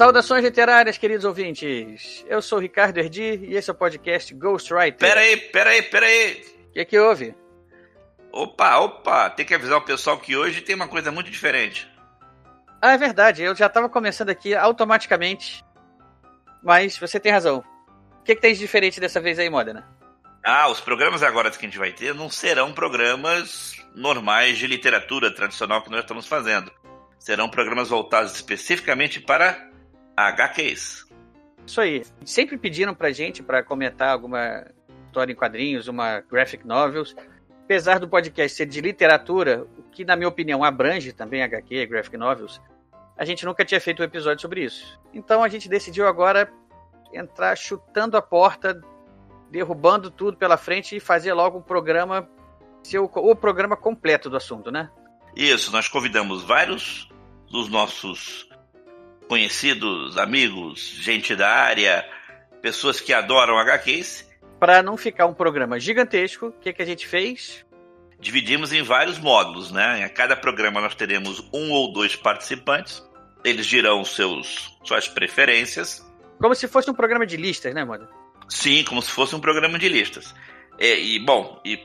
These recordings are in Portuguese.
Saudações literárias, queridos ouvintes. Eu sou o Ricardo Erdi e esse é o podcast Ghostwriter. Pera aí, pera aí, pera aí. O que, é que houve? Opa, opa, tem que avisar o pessoal que hoje tem uma coisa muito diferente. Ah, é verdade, eu já estava começando aqui automaticamente. Mas você tem razão. O que, é que tem de diferente dessa vez aí, Modena? Ah, os programas agora que a gente vai ter não serão programas normais de literatura tradicional que nós estamos fazendo. Serão programas voltados especificamente para HQs. Isso aí. Sempre pediram pra gente para comentar alguma história em quadrinhos, uma graphic novels. Apesar do podcast ser de literatura, o que na minha opinião abrange também HQ, graphic novels, a gente nunca tinha feito um episódio sobre isso. Então a gente decidiu agora entrar chutando a porta, derrubando tudo pela frente e fazer logo um programa, ser o, o programa completo do assunto, né? Isso, nós convidamos vários dos nossos conhecidos, amigos, gente da área, pessoas que adoram HQs. Para não ficar um programa gigantesco, o que, que a gente fez? Dividimos em vários módulos, né? Em cada programa nós teremos um ou dois participantes. Eles dirão seus, suas preferências. Como se fosse um programa de listas, né, Moda? Sim, como se fosse um programa de listas. E, e bom, e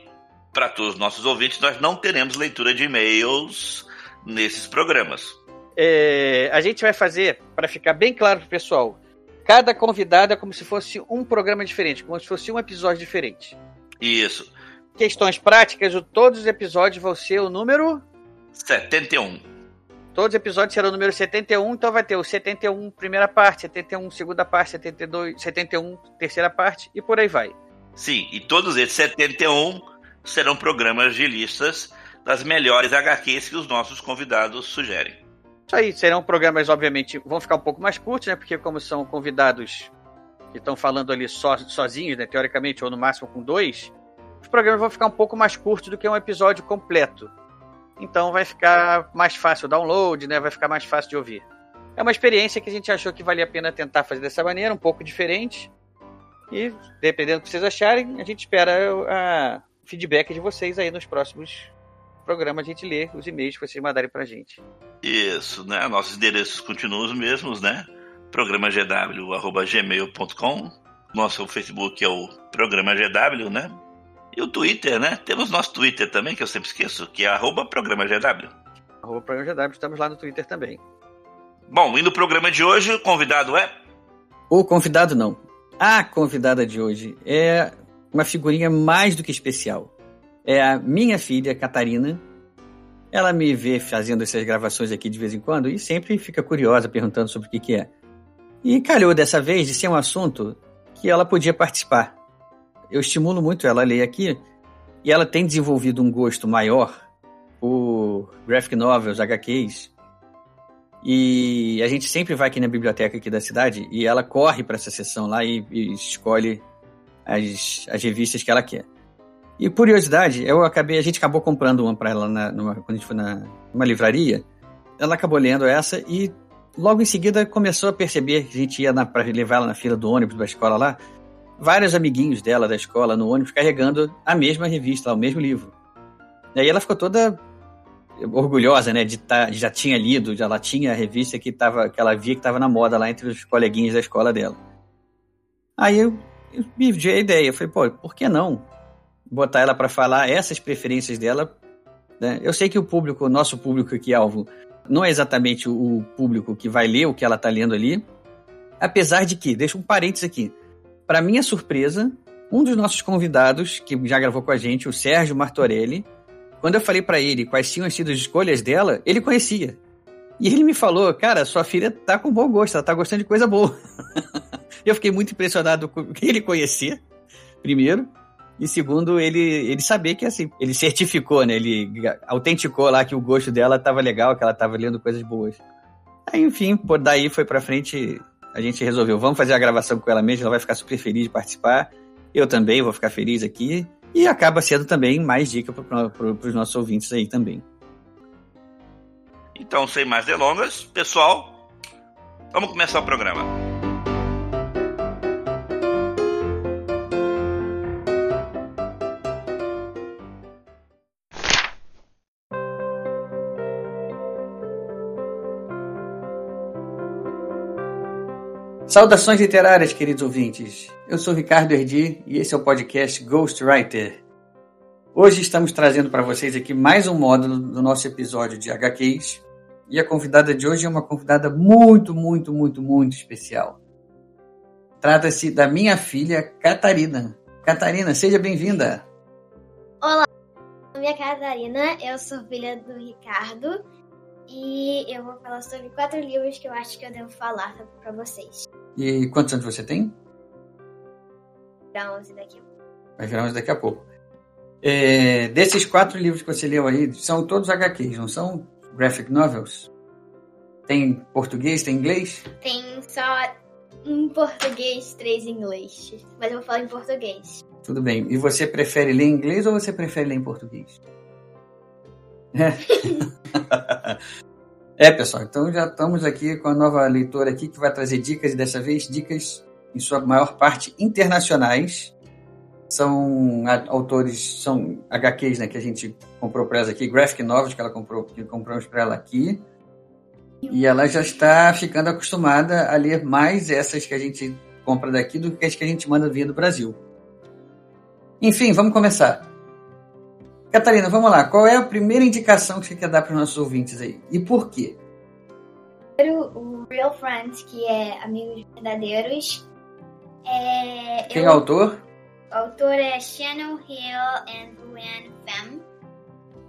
para todos os nossos ouvintes, nós não teremos leitura de e-mails nesses programas é, a gente vai fazer, para ficar bem claro pro pessoal, cada convidado é como se fosse um programa diferente, como se fosse um episódio diferente. Isso. Questões práticas, todos os episódios vão ser o número 71. Todos os episódios serão o número 71, então vai ter o 71 primeira parte, 71 segunda parte, 72, 71 terceira parte e por aí vai. Sim, e todos esses 71 serão programas de listas das melhores HQs que os nossos convidados sugerem. Isso aí, serão programas, obviamente, vão ficar um pouco mais curtos, né? Porque como são convidados que estão falando ali so, sozinhos, né? Teoricamente, ou no máximo com dois, os programas vão ficar um pouco mais curtos do que um episódio completo. Então vai ficar mais fácil o download, né? Vai ficar mais fácil de ouvir. É uma experiência que a gente achou que valia a pena tentar fazer dessa maneira, um pouco diferente. E, dependendo do que vocês acharem, a gente espera o feedback de vocês aí nos próximos programa a gente lê os e-mails que vocês mandarem pra gente. Isso, né? Nossos endereços continuam os mesmos, né? Programa gw@gmail.com. Nosso Facebook é o Programa GW, né? E o Twitter, né? Temos nosso Twitter também, que eu sempre esqueço, que é arroba Programa GW. Arroba Programa GW, estamos lá no Twitter também. Bom, e no programa de hoje, o convidado é? O convidado não. A convidada de hoje é uma figurinha mais do que especial é a minha filha, Catarina. Ela me vê fazendo essas gravações aqui de vez em quando e sempre fica curiosa, perguntando sobre o que, que é. E calhou dessa vez de ser um assunto que ela podia participar. Eu estimulo muito ela a ler aqui e ela tem desenvolvido um gosto maior por graphic novels, HQs. E a gente sempre vai aqui na biblioteca aqui da cidade e ela corre para essa sessão lá e, e escolhe as, as revistas que ela quer. E curiosidade, eu acabei, a gente acabou comprando uma para ela na, numa, quando a gente foi na, numa livraria. Ela acabou lendo essa e logo em seguida começou a perceber que a gente ia para levar ela na fila do ônibus da escola lá, vários amiguinhos dela da escola no ônibus carregando a mesma revista, o mesmo livro. E aí ela ficou toda orgulhosa, né, de, tá, já tinha lido, já ela tinha a revista que, tava, que ela via que estava na moda lá entre os coleguinhas da escola dela. Aí eu, eu me dei a ideia, falei, pô, por que não? Botar ela para falar essas preferências dela. Né? Eu sei que o público, o nosso público aqui, alvo, não é exatamente o público que vai ler o que ela está lendo ali. Apesar de que, deixa um parênteses aqui. Para minha surpresa, um dos nossos convidados, que já gravou com a gente, o Sérgio Martorelli, quando eu falei para ele quais tinham sido as escolhas dela, ele conhecia. E ele me falou, cara, sua filha tá com bom gosto, ela tá gostando de coisa boa. eu fiquei muito impressionado com ele conhecer, primeiro. E segundo, ele, ele saber que assim, ele certificou, né? Ele autenticou lá que o gosto dela tava legal, que ela tava lendo coisas boas. Aí, enfim, por daí foi pra frente, a gente resolveu, vamos fazer a gravação com ela mesmo, ela vai ficar super feliz de participar. Eu também vou ficar feliz aqui. E acaba sendo também mais dica para pro, os nossos ouvintes aí também. Então, sem mais delongas, pessoal, vamos começar o programa. Saudações literárias, queridos ouvintes. Eu sou Ricardo Erdi e esse é o podcast Ghostwriter. Hoje estamos trazendo para vocês aqui mais um módulo do nosso episódio de HQs. E a convidada de hoje é uma convidada muito, muito, muito, muito especial. Trata-se da minha filha Catarina. Catarina, seja bem-vinda. Olá, é Catarina, eu sou filha do Ricardo e eu vou falar sobre quatro livros que eu acho que eu devo falar para vocês. E quantos anos você tem? Virar 11 daqui a pouco. Vai virar 11 daqui a pouco. É, desses quatro livros que você leu aí, são todos HQs, não são graphic novels? Tem português, tem inglês? Tem só um português, três em inglês. Mas eu vou falar em português. Tudo bem. E você prefere ler em inglês ou você prefere ler em português? É, pessoal, então já estamos aqui com a nova leitora aqui que vai trazer dicas, e dessa vez dicas, em sua maior parte, internacionais. São autores, são HQs né, que a gente comprou para ela aqui, graphic novels que ela comprou, que compramos para ela aqui. E ela já está ficando acostumada a ler mais essas que a gente compra daqui do que as que a gente manda vir do Brasil. Enfim, vamos começar. Catarina, vamos lá. Qual é a primeira indicação que você quer dar para os nossos ouvintes aí? E por quê? O Real Friends, que é Amigos Verdadeiros. É, Quem é o autor? O autor é Shannon Hill e Luann Pham.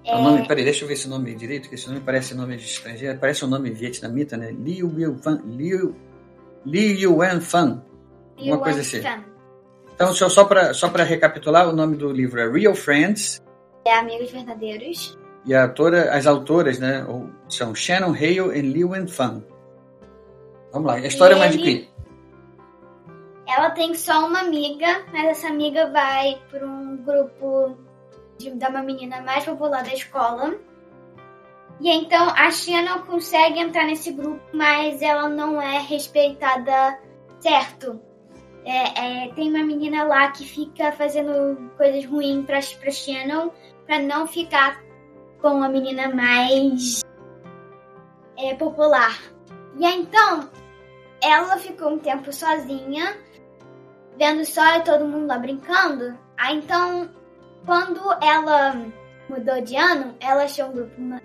É... O nome, peraí, deixa eu ver esse nome direito, que esse nome parece nome de estrangeiro, parece um nome vietnamita, né? Liu Yuan Liu, Liu Yuan Fan. Uma coisa assim. Fan. Então, só, só para só recapitular, o nome do livro é Real Friends, é Amigos Verdadeiros. E a autora, as autoras, né, são Shannon Hale e Liu Fan. Vamos lá, a história é mais de quê? Ela tem só uma amiga, mas essa amiga vai para um grupo de, de uma menina mais popular da escola. E então a Shannon consegue entrar nesse grupo, mas ela não é respeitada certo. É, é, tem uma menina lá que fica fazendo coisas ruins pra, pra Shannon para não ficar com a menina mais é, popular. E aí, então, ela ficou um tempo sozinha, vendo só todo mundo lá brincando. Aí então, quando ela mudou de ano, ela achou um grupo de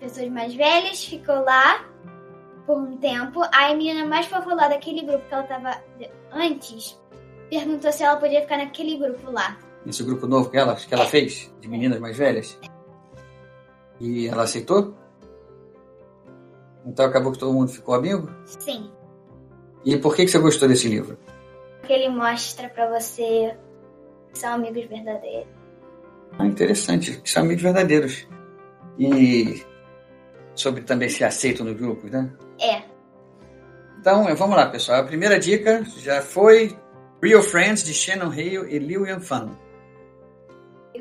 pessoas mais velhas, ficou lá por um tempo. Aí a menina mais popular daquele grupo que ela tava antes perguntou se ela podia ficar naquele grupo lá nesse grupo novo que ela, que ela fez, de meninas mais velhas? E ela aceitou? Então acabou que todo mundo ficou amigo? Sim. E por que, que você gostou desse livro? Porque ele mostra para você que são amigos verdadeiros. Ah, interessante, que são amigos verdadeiros. E sobre também se aceitam no grupo, né? É. Então, vamos lá, pessoal. A primeira dica já foi Real Friends, de Shannon Hale e Liu Yanfan.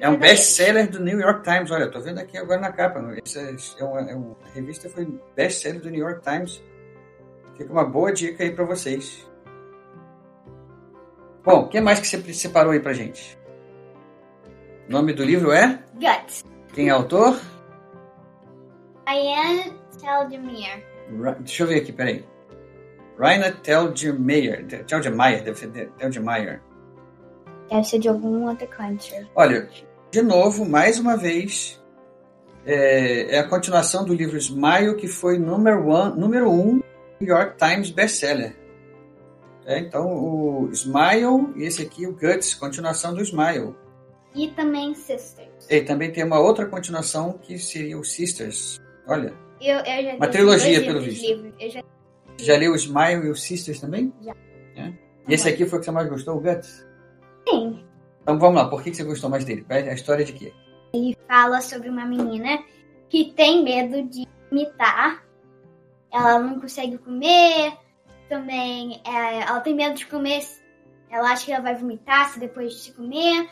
É um best-seller do New York Times. Olha, tô vendo aqui agora na capa. Essa é uma, é uma revista foi best-seller do New York Times. Fica uma boa dica aí para vocês. Bom, o que mais que você separou aí pra gente? O nome do livro é? Guts. Quem é autor? Ryan Teldemir. Deixa eu ver aqui, peraí. Raina Telgemeier. Telgemeier, deve ser Telgemeier. Deve ser de algum outro country. Olha, de novo, mais uma vez, é, é, a continuação do livro Smile, que foi número, one, número um New York Times bestseller. É, então, o Smile e esse aqui, o Guts, continuação do Smile. E também Sisters. E também tem uma outra continuação que seria o Sisters. Olha. Eu, eu já uma trilogia, pelo visto. já... já leu o Smile e o Sisters também? Já. É? E esse aqui foi o que você mais gostou, o Guts? Sim. Então vamos lá, por que você gostou mais dele? A história de quê? Ele fala sobre uma menina que tem medo de vomitar. Ela não consegue comer, também é, ela tem medo de comer. Ela acha que ela vai vomitar se depois de comer.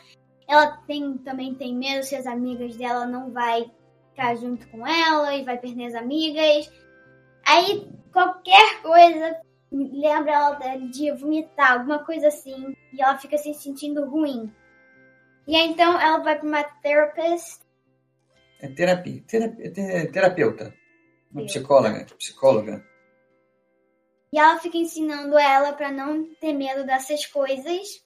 ela tem, também tem medo se as amigas dela não vai ficar junto com ela e vai perder as amigas. Aí qualquer coisa lembra ela de vomitar, alguma coisa assim, e ela fica se sentindo ruim. E aí, então ela vai para uma therapist. É terapia, terapia terapeuta, uma psicóloga, psicóloga. E ela fica ensinando ela para não ter medo dessas coisas.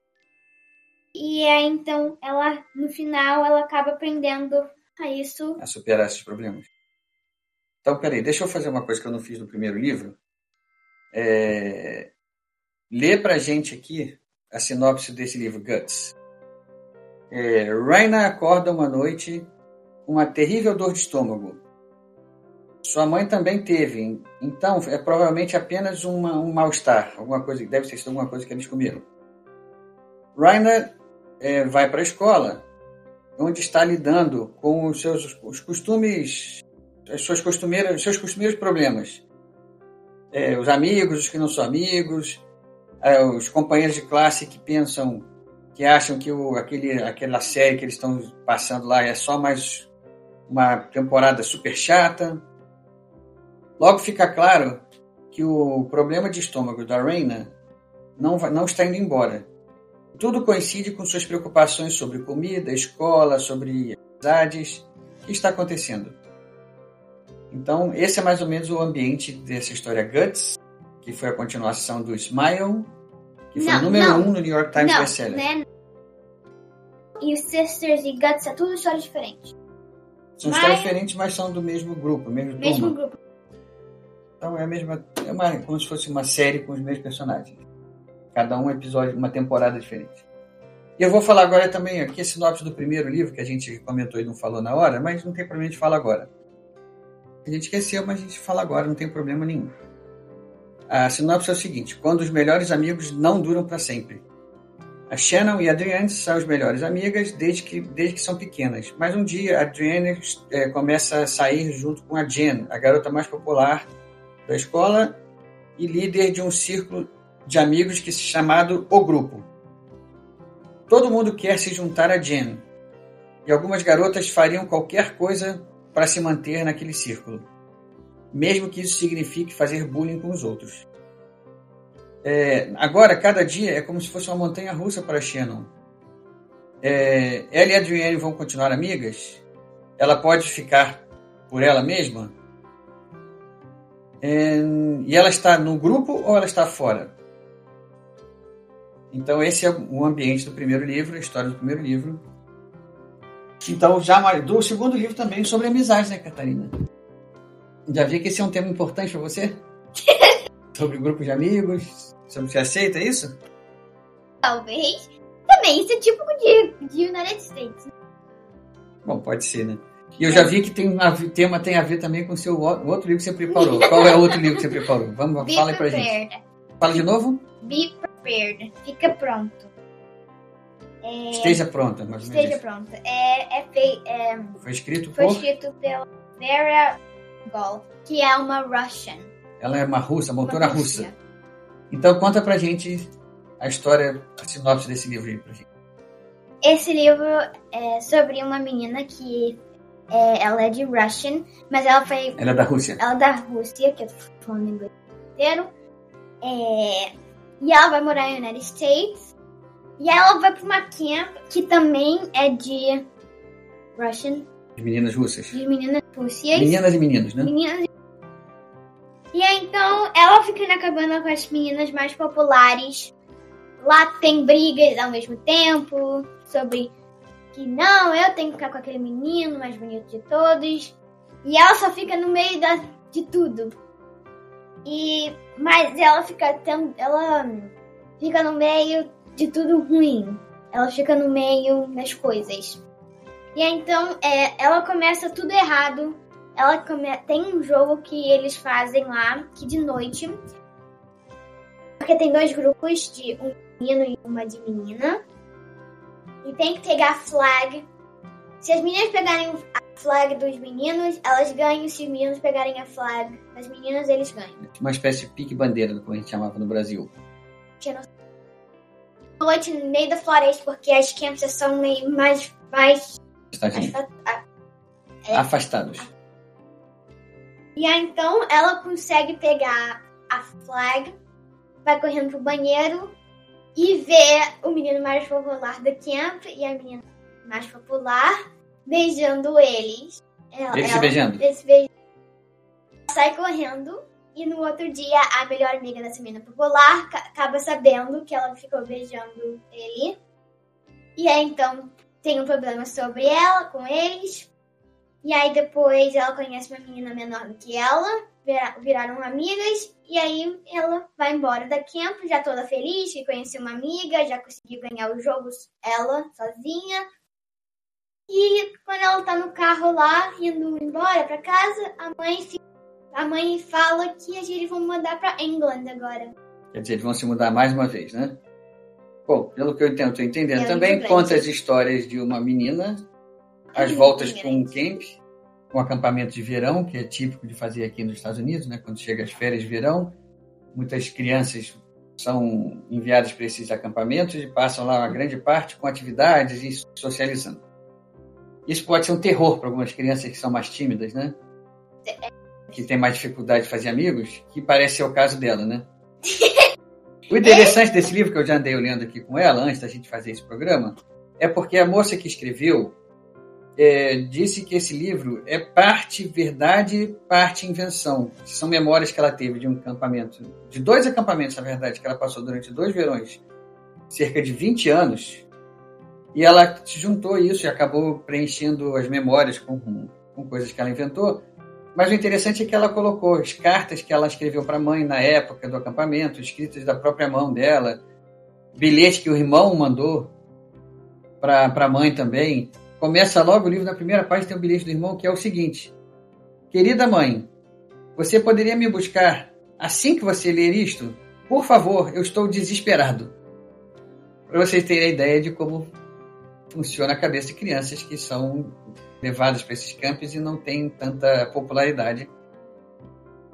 E aí, então, ela, no final, ela acaba aprendendo a isso. A superar esses problemas. Então, peraí, deixa eu fazer uma coisa que eu não fiz no primeiro livro. É... Lê pra gente aqui a sinopse desse livro, Guts. É, Raina acorda uma noite com uma terrível dor de estômago. Sua mãe também teve, então é provavelmente apenas uma, um mal-estar, alguma coisa, deve ter sido alguma coisa que eles comeram. Raina é, vai para a escola, onde está lidando com os seus os costumes, as suas costumeiras, os seus costumeiros problemas. É, os amigos, os que não são amigos, é, os companheiros de classe que pensam, que acham que o, aquele, aquela série que eles estão passando lá é só mais uma temporada super chata. Logo fica claro que o problema de estômago da Reina não, não está indo embora. Tudo coincide com suas preocupações sobre comida, escola, sobre amizades. O que está acontecendo? Então, esse é mais ou menos o ambiente dessa história Guts, que foi a continuação do Smile, que foi Não, número não. um no New York Times não, bestseller. né? E os Sisters e Guts é tudo histórias diferentes. São Mas- histórias diferentes, mas são do mesmo grupo, mesmo, Mesmo turma. grupo. Então é a mesma, é uma, como se fosse uma série com os mesmos personagens. Cada um episódio, uma temporada diferente. E eu vou falar agora também aqui a sinopse do primeiro livro que a gente comentou e não falou na hora, mas não tem problema de falar agora. A gente esqueceu, mas a gente fala agora, não tem problema nenhum. A sinopse é o seguinte: quando os melhores amigos não duram para sempre. A Shannon e a Adrienne são as melhores amigas desde que, desde que são pequenas. Mas um dia a Adrienne eh, começa a sair junto com a Jen, a garota mais popular da escola e líder de um círculo de amigos que se chamado O Grupo. Todo mundo quer se juntar a Jen, e algumas garotas fariam qualquer coisa para se manter naquele círculo, mesmo que isso signifique fazer bullying com os outros. É, agora, cada dia é como se fosse uma montanha russa para Shannon. É, ela e Adrienne vão continuar amigas? Ela pode ficar por ela mesma? É, e ela está no grupo ou ela está fora? Então, esse é o ambiente do primeiro livro, a história do primeiro livro. Então, já do segundo livro também sobre amizade, né, Catarina? Já vi que esse é um tema importante para você? sobre grupos de amigos? Sobre você aceita isso? Talvez. Também, isso é tipo de, de United States. Bom, pode ser, né? E eu já vi que tem a, tema tem a ver também com o seu outro livro que você preparou. Qual é o outro livro que você preparou? Vamos, Be fala aí pra gente. prepared. Fala de novo? Be prepared. Fica pronto. É, Esteja pronta, mais ou menos. esteja pronto. É, é, fei- é. Foi escrito foi por. escrito pela Vera Que é uma Russian. Ela é uma russa, uma autora uma russa. Rússia. Então conta pra gente a história, a sinopse desse livro aí pra gente. Esse livro é sobre uma menina que é, ela é de Russian, mas ela foi Ela é da Rússia. ela é da Rússia, que eu tô falando inglês inteiro. É, e ela vai morar nos United States. E ela vai pra uma camp que também é de Russian, De meninas russas. de meninas russas. Meninas e meninos, né? Meninas. E aí então ela fica na cabana com as meninas mais populares. Lá tem brigas ao mesmo tempo sobre que não, eu tenho que ficar com aquele menino mais bonito de todos. E ela só fica no meio da, de tudo. E mas ela fica tem- ela fica no meio de tudo ruim. Ela fica no meio das coisas. E aí, então é, ela começa tudo errado ela come... tem um jogo que eles fazem lá, que de noite. Porque tem dois grupos de um menino e uma de menina. E tem que pegar a flag. Se as meninas pegarem a flag dos meninos, elas ganham. Se os meninos pegarem a flag das meninas, eles ganham. Uma espécie de pique bandeira, como a gente chamava no Brasil. Noção. noite no meio da floresta, porque as camps são meio mais, mais Tadinho. afa- Afastados. E aí então ela consegue pegar a flag, vai correndo pro banheiro e vê o menino mais popular da camp e a menina mais popular beijando eles. Ela, Eles se beijando? Eles se beijando. Sai correndo e no outro dia a melhor amiga dessa menina popular ca- acaba sabendo que ela ficou beijando ele. E aí então tem um problema sobre ela com eles. E aí depois ela conhece uma menina menor do que ela, vira- viraram amigas, e aí ela vai embora da camp, já toda feliz, que conheceu uma amiga, já conseguiu ganhar os jogos ela sozinha. E quando ela tá no carro lá, indo embora pra casa, a mãe, fi- a mãe fala que eles vão mandar pra England agora. Quer dizer, eles vão se mudar mais uma vez, né? Bom, pelo que eu entendendo. É, Também conta as histórias de uma menina, as voltas com um camp, um acampamento de verão, que é típico de fazer aqui nos Estados Unidos, né? Quando chega as férias de verão, muitas crianças são enviadas para esses acampamentos e passam lá a grande parte com atividades e socializando. Isso pode ser um terror para algumas crianças que são mais tímidas, né? Que têm mais dificuldade de fazer amigos, que parece ser o caso dela, né? O interessante desse livro que eu já andei olhando aqui com ela, antes da gente fazer esse programa, é porque a moça que escreveu é, disse que esse livro é parte verdade, parte invenção. São memórias que ela teve de um acampamento, de dois acampamentos, na verdade, que ela passou durante dois verões, cerca de 20 anos, e ela se juntou isso e acabou preenchendo as memórias com, com coisas que ela inventou. Mas o interessante é que ela colocou as cartas que ela escreveu para a mãe na época do acampamento, escritas da própria mão dela, bilhete que o irmão mandou para a mãe também. Começa logo o livro, na primeira página tem um bilhete do irmão que é o seguinte: Querida mãe, você poderia me buscar assim que você ler isto? Por favor, eu estou desesperado. Para vocês terem a ideia de como funciona a cabeça de crianças que são levadas para esses campos e não têm tanta popularidade.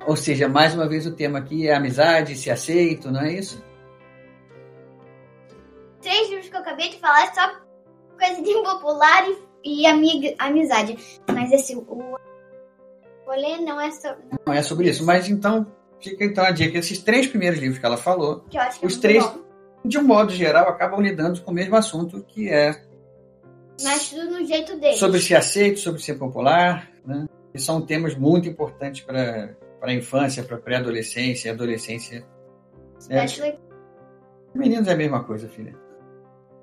Ou seja, mais uma vez o tema aqui é amizade, se aceito, não é isso? Três livros que eu acabei de falar é só coisa de impopular e, e amiga, amizade. Mas esse, o rolê não é só. Não é sobre isso. Mas então, fica então a dica: esses três primeiros livros que ela falou, Que que Os é três- bom. de um modo geral, acabam lidando com o mesmo assunto, que é Mas tudo no jeito dele. sobre ser aceito, sobre ser popular, né? E são temas muito importantes para a infância, para a pré-adolescência e adolescência. É, Especially- meninos é a mesma coisa, filha.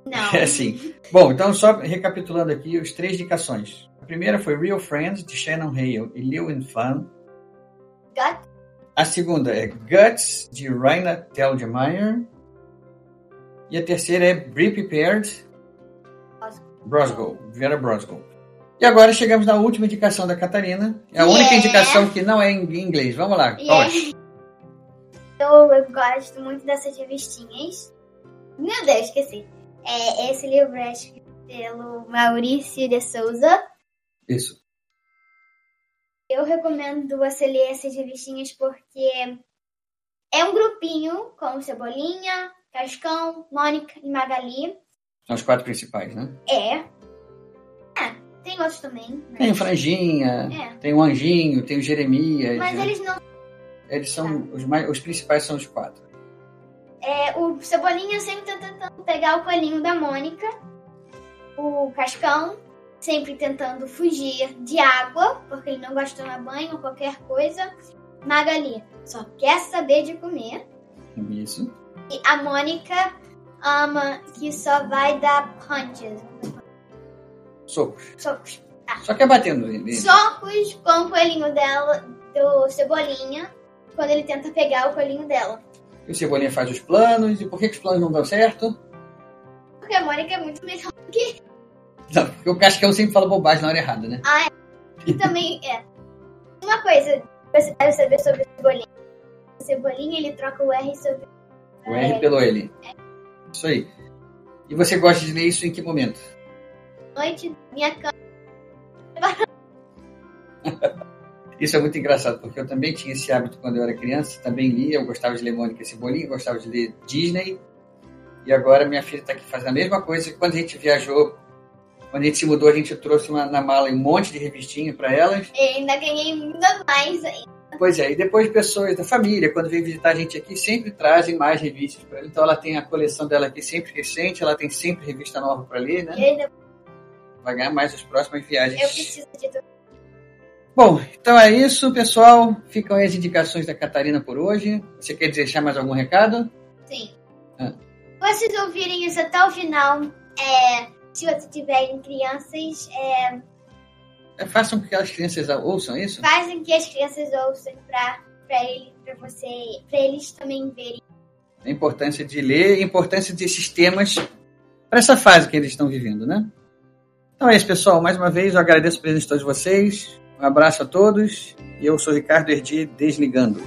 Não. É assim. Bom, então só recapitulando aqui os três indicações. A primeira foi Real Friends, de Shannon Hale e Lewin Fan. Gut. A segunda é Guts, de Raina Telgemeier. E a terceira é Be Prepared, Brosgo, Vera Brosgo. E agora chegamos na última indicação da Catarina. É a Yeah. única indicação que não é em inglês. Vamos lá. qual é? Yeah. Eu, eu gosto muito dessas revistinhas. Meu Deus, esqueci. É, esse livro é escrito pelo Maurício de Souza. Isso. Eu recomendo você ler essas revistinhas porque é um grupinho com Cebolinha, Cascão, Mônica e Magali. São os quatro principais, né? É. É, tem outros também. mas- Tem o Franjinha, É. tem o Anjinho, tem o Jeremias. Mas né? eles não. Eles são os, mais, os principais são os quatro. É, o Cebolinha sempre tá tentando pegar o coelhinho da Mônica. O Cascão sempre tentando fugir de água, porque ele não gosta de tomar banho ou qualquer coisa. Magali só quer saber de comer. Isso. E a Mônica ama que só vai dar punches. Socos. Socos. Só que é batendo nele. Socos com o coelhinho dela, do Cebolinha, quando ele tenta pegar o coelhinho dela. E o Cebolinha faz os planos. E por que, que os planos não dão certo? Porque a Mônica é muito melhor. Não, porque o Cascão sempre fala bobagem na hora errada, né? E também é. Uma coisa que você deve saber sobre o Cebolinha. O Cebolinha ele troca o R sobre O R pelo L. Isso aí. E você gosta de ler isso em que momento? noite, minha cama. Isso é muito engraçado, porque eu também tinha esse hábito quando eu era criança, também lia, eu gostava de ler Mônica e Cebolinha, gostava de ler Disney, E agora minha filha está aqui fazendo a mesma coisa. Quando a gente viajou, quando a gente se mudou, a gente trouxe uma, na mala um monte de revistinha para elas. E ainda ganhei ainda mais ainda. Pois é, e depois pessoas da família, quando vem visitar a gente aqui, sempre trazem mais revistas para ela. Então ela tem a coleção dela aqui sempre recente, ela tem sempre revista nova para ler, né? Ainda Vai ganhar mais as próximas viagens. eu preciso de. Bom, então é isso, pessoal. Ficam aí as indicações da Catarina por hoje. Você quer deixar mais algum recado? Sim. Ah. Vocês ouvirem isso até o final, é, se vocês tiverem crianças, É, Façam com que as crianças ouçam isso? fazem que as crianças ouçam pra, pra, ele, pra, você, pra eles também verem. A importância de ler a importância desses temas para essa fase que eles estão vivendo, né? Então é isso, pessoal. Mais uma vez, eu agradeço a presença de todos vocês. Um abraço a todos. E eu sou Ricardo Erdi, desligando.